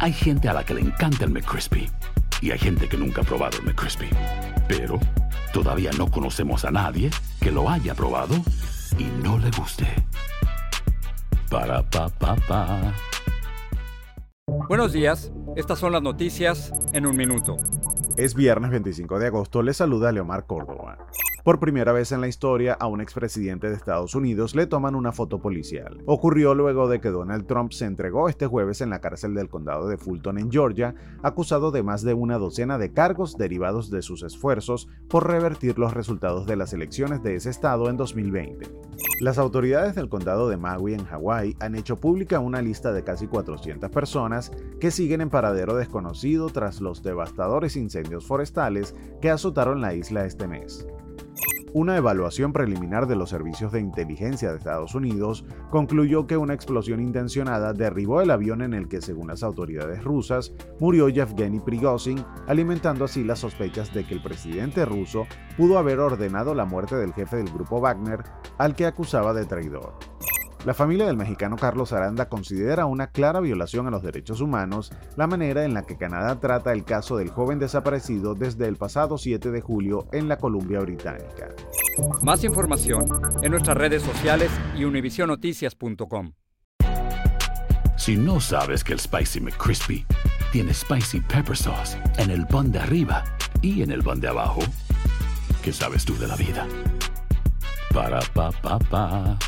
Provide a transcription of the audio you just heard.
Hay gente a la que le encanta el McCrispy y hay gente que nunca ha probado el McCrispy. Pero todavía no conocemos a nadie que lo haya probado y no le guste. Para pa pa pa. Buenos días, estas son las noticias en un minuto. Es viernes 25 de agosto, le saluda Leomar Córdoba. Por primera vez en la historia, a un expresidente de Estados Unidos le toman una foto policial. Ocurrió luego de que Donald Trump se entregó este jueves en la cárcel del condado de Fulton en Georgia, acusado de más de una docena de cargos derivados de sus esfuerzos por revertir los resultados de las elecciones de ese estado en 2020. Las autoridades del condado de Maui en Hawái han hecho pública una lista de casi 400 personas que siguen en paradero desconocido tras los devastadores incendios forestales que azotaron la isla este mes. Una evaluación preliminar de los servicios de inteligencia de Estados Unidos concluyó que una explosión intencionada derribó el avión en el que, según las autoridades rusas, murió Yevgeny Prigozhin, alimentando así las sospechas de que el presidente ruso pudo haber ordenado la muerte del jefe del grupo Wagner, al que acusaba de traidor. La familia del mexicano Carlos Aranda considera una clara violación a los derechos humanos la manera en la que Canadá trata el caso del joven desaparecido desde el pasado 7 de julio en la Columbia Británica. Más información en nuestras redes sociales y univisionoticias.com. Si no sabes que el Spicy McCrispy tiene Spicy Pepper Sauce en el pan de arriba y en el pan de abajo, ¿qué sabes tú de la vida? Para pa pa pa.